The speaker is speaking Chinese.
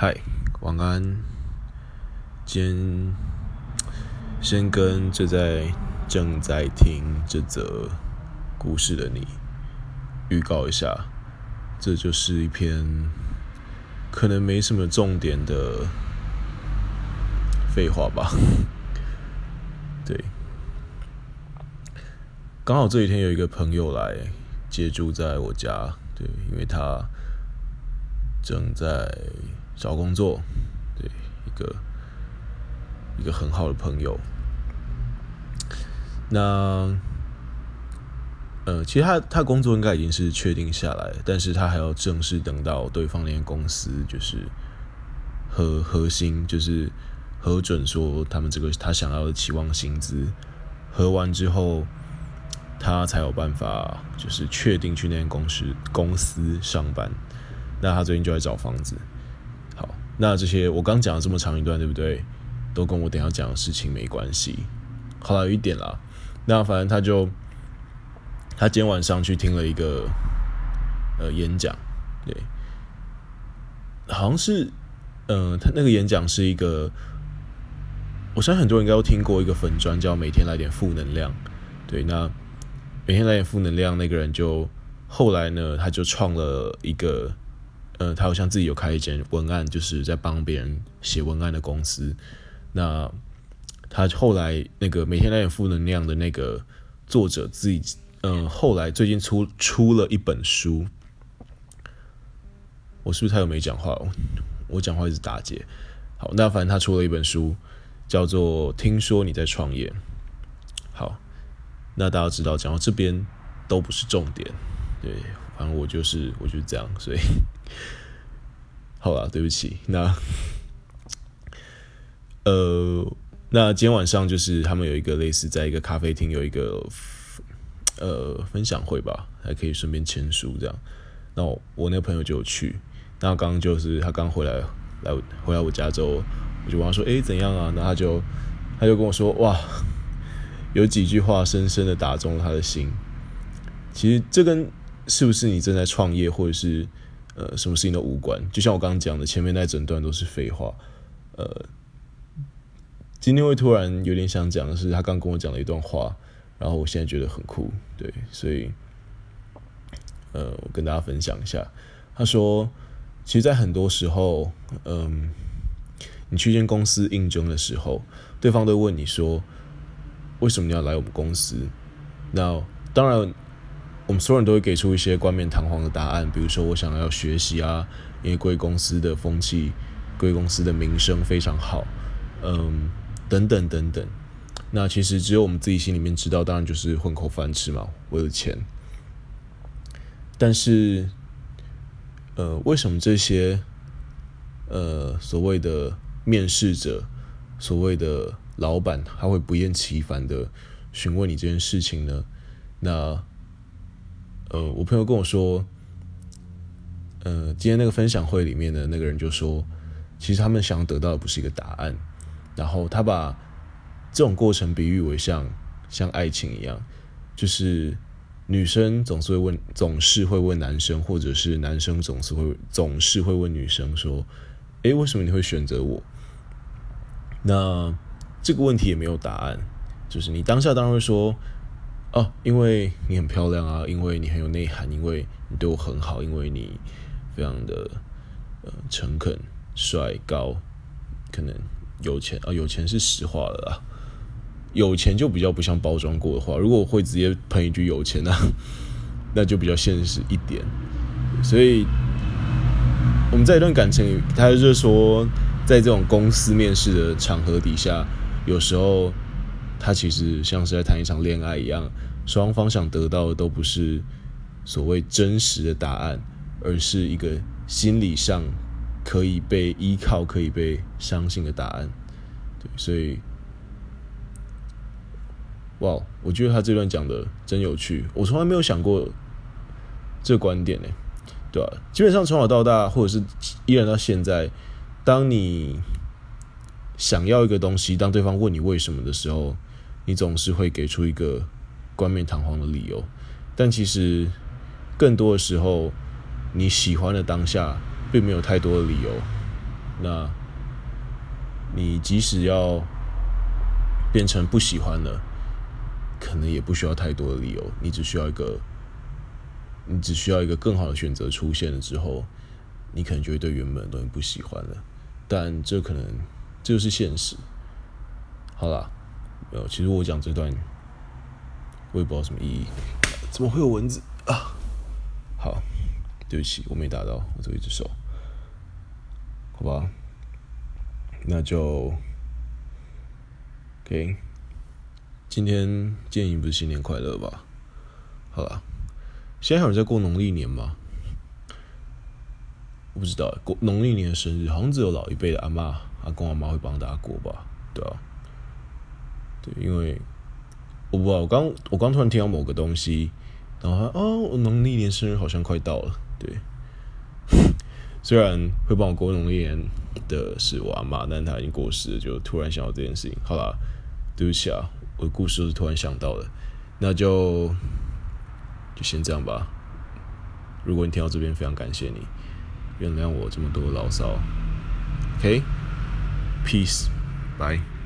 嗨，晚安。今天先跟正在正在听这则故事的你预告一下，这就是一篇可能没什么重点的废话吧。对，刚好这几天有一个朋友来借住在我家，对，因为他正在。找工作，对，一个一个很好的朋友。那呃，其实他他工作应该已经是确定下来，但是他还要正式等到对方那间公司就是核核心，就是核准说他们这个他想要的期望薪资核完之后，他才有办法就是确定去那间公司公司上班。那他最近就在找房子。那这些我刚讲了这么长一段，对不对？都跟我等下讲的事情没关系。好了，有一点啦。那反正他就他今天晚上去听了一个呃演讲，对，好像是嗯、他那个演讲是一个，我相信很多人应该都听过一个粉专叫“每天来点负能量”。对，那每天来点负能量，那个人就后来呢，他就创了一个。呃，他好像自己有开一间文案，就是在帮别人写文案的公司。那他后来那个每天来点负能量的那个作者自己，嗯、后来最近出出了一本书。我是不是太久没讲话？我讲话一直打结。好，那反正他出了一本书，叫做《听说你在创业》。好，那大家知道，讲到这边都不是重点。对，反正我就是我就是这样，所以。好了，对不起。那，呃，那今天晚上就是他们有一个类似在一个咖啡厅有一个呃分享会吧，还可以顺便签书这样。那我，我那个朋友就有去。那刚刚就是他刚回来来回来我家之后，我就问他说：“诶，怎样啊？”那他就他就跟我说：“哇，有几句话深深的打中了他的心。”其实这跟是不是你正在创业，或者是呃什么事情都无关。就像我刚刚讲的，前面那整段都是废话。呃，今天会突然有点想讲的是，他刚跟我讲了一段话，然后我现在觉得很酷，对，所以呃，我跟大家分享一下。他说，其实，在很多时候，嗯、你去一间公司应征的时候，对方都问你说，为什么你要来我们公司？那当然。我们所有人都会给出一些冠冕堂皇的答案，比如说我想要学习啊，因为贵公司的风气、贵公司的名声非常好，嗯，等等等等。那其实只有我们自己心里面知道，当然就是混口饭吃嘛，为了钱。但是，呃，为什么这些呃所谓的面试者、所谓的老板，他会不厌其烦的询问你这件事情呢？那呃，我朋友跟我说，呃，今天那个分享会里面的那个人就说，其实他们想得到的不是一个答案，然后他把这种过程比喻为像像爱情一样，就是女生总是会问，总是会问男生，或者是男生总是会总是会问女生说，诶，为什么你会选择我？那这个问题也没有答案，就是你当下当然会说。哦，因为你很漂亮啊，因为你很有内涵，因为你对我很好，因为你非常的呃诚恳、帅、高，可能有钱啊、有钱是实话了啦。有钱就比较不像包装过的话，如果我会直接喷一句有钱啊，那就比较现实一点。所以我们在一段感情里，他就是说，在这种公司面试的场合底下，有时候。他其实像是在谈一场恋爱一样，双方想得到的都不是所谓真实的答案，而是一个心理上可以被依靠、可以被相信的答案。对，所以，哇，我觉得他这段讲的真有趣，我从来没有想过这个观点呢，对吧？基本上从小到大，或者是依然到现在，当你想要一个东西，当对方问你为什么的时候，你总是会给出一个冠冕堂皇的理由，但其实更多的时候，你喜欢的当下并没有太多的理由，那你即使要变成不喜欢了，可能也不需要太多的理由，你只需要一个，你只需要一个更好的选择出现了之后，你可能就会对原本的东西不喜欢了。但这可能这就是现实。好了，没有，其实我讲这段，我也不知道什么意义。怎么会有蚊子啊？好，对不起，我没打到，我只有一只手。好吧，那就，OK。今天建议不是新年快乐吧？好了，现在还有人在过农历年吗？我不知道，过农历年的生日好像只有老一辈的阿妈、阿公、阿妈会帮大家过吧？对啊，因为我不知道，我刚我刚突然听到某个东西，然后他哦，农历年生日好像快到了，对。虽然会帮我过农历年的是我阿妈，但她已经过世了，就突然想到这件事情。好啦，对不起啊，我的故事都是突然想到的，那就就先这样吧。如果你听到这边，非常感谢你，原谅我这么多牢骚。OK，peace，bye。